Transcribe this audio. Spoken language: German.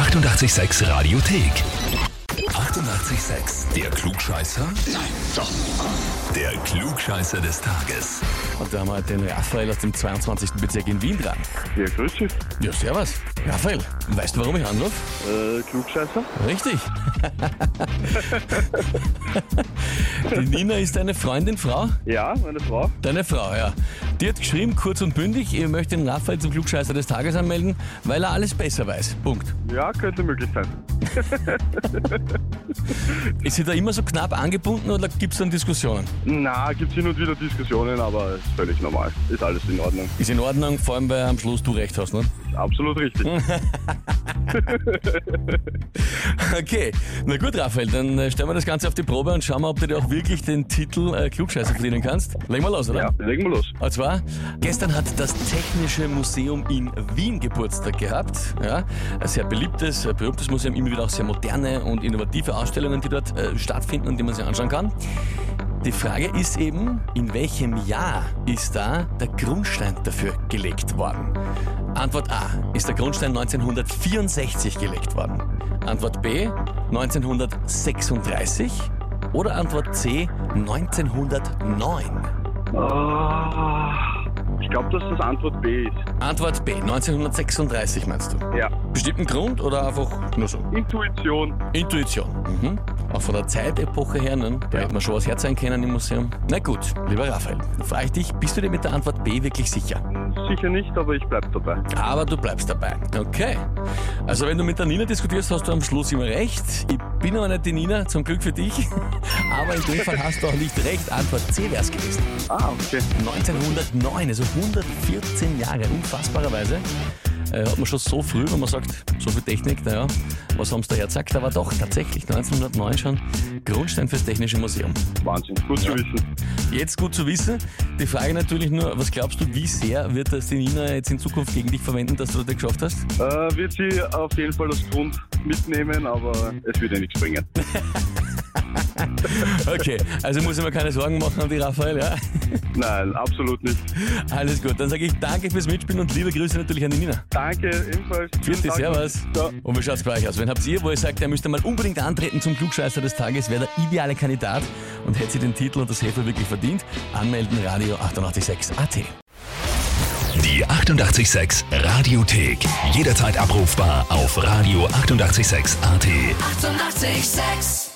886 Radiothek. 88,6. Der Klugscheißer? Nein, doch. Der Klugscheißer des Tages. Und da haben wir den Raphael aus dem 22. Bezirk in Wien dran. Ja, grüß dich. Ja, servus. Raphael, weißt du, warum ich anrufe? Äh, Klugscheißer? Richtig. Die Nina ist deine Freundin, Frau? Ja, meine Frau. Deine Frau, ja. Die hat geschrieben, kurz und bündig, ihr möchtet den Raphael zum Klugscheißer des Tages anmelden, weil er alles besser weiß. Punkt. Ja, könnte möglich sein. Ist sie da immer so knapp angebunden oder gibt es dann Diskussionen? Na, gibt's hin und wieder Diskussionen, aber ist völlig normal. Ist alles in Ordnung. Ist in Ordnung, vor allem weil am Schluss du recht hast, ne? Absolut richtig. Okay, na gut, Raphael, dann äh, stellen wir das Ganze auf die Probe und schauen wir, ob du dir auch wirklich den Titel äh, Klugscheißer verdienen kannst. Legen wir los, oder? Ja, legen wir los. Und zwar, gestern hat das Technische Museum in Wien Geburtstag gehabt. Ja, ein sehr beliebtes, äh, berühmtes Museum, immer wieder auch sehr moderne und innovative Ausstellungen, die dort äh, stattfinden und die man sich anschauen kann. Die Frage ist eben, in welchem Jahr ist da der Grundstein dafür gelegt worden? Antwort A. Ist der Grundstein 1964 gelegt worden? Antwort B. 1936? Oder Antwort C. 1909? Ah, ich glaube, dass das Antwort B ist. Antwort B. 1936 meinst du? Ja. Bestimmten Grund oder einfach nur so? Intuition. Intuition. Mhm. Auch von der Zeitepoche her, ne? da hätte man schon was herzeigen können im Museum. Na gut, lieber Raphael, dann frage ich dich, bist du dir mit der Antwort B wirklich sicher? Sicher nicht, aber ich bleib dabei. Aber du bleibst dabei. Okay. Also wenn du mit der Nina diskutierst, hast du am Schluss immer recht. Ich bin aber nicht die Nina, zum Glück für dich. Aber in dem Fall hast du auch nicht recht. Antwort C wäre es gewesen. Ah, okay. 1909, also 114 Jahre, unfassbarerweise. Äh, hat man schon so früh, wenn man sagt, so viel Technik, naja, was haben sie da hergezeigt? Aber doch, tatsächlich, 1909 schon Grundstein fürs Technische Museum. Wahnsinn. Gut zu wissen. Jetzt gut zu wissen. Die Frage natürlich nur, was glaubst du, wie sehr wird das die Nina jetzt in Zukunft gegen dich verwenden, dass du das geschafft hast? Äh, wird sie auf jeden Fall das Grund mitnehmen, aber es wird ja nichts bringen. Okay, also muss ich mir keine Sorgen machen um die Raphael, ja? Nein, absolut nicht. Alles gut, dann sage ich danke fürs Mitspielen und liebe Grüße natürlich an die Nina. Danke, ebenfalls. Vierte, servus. Ciao. Und wie schaut's bei euch aus? Wen habt ihr, wo ihr sagt, ihr müsst mal unbedingt antreten zum Klugscheißer des Tages, wäre der ideale Kandidat und hätte sie den Titel und das Hefe wirklich verdient? Anmelden, Radio 886 AT. Die 88,6 Radiothek. Jederzeit abrufbar auf radio886.at. 88,6. Eighty-eight, sex.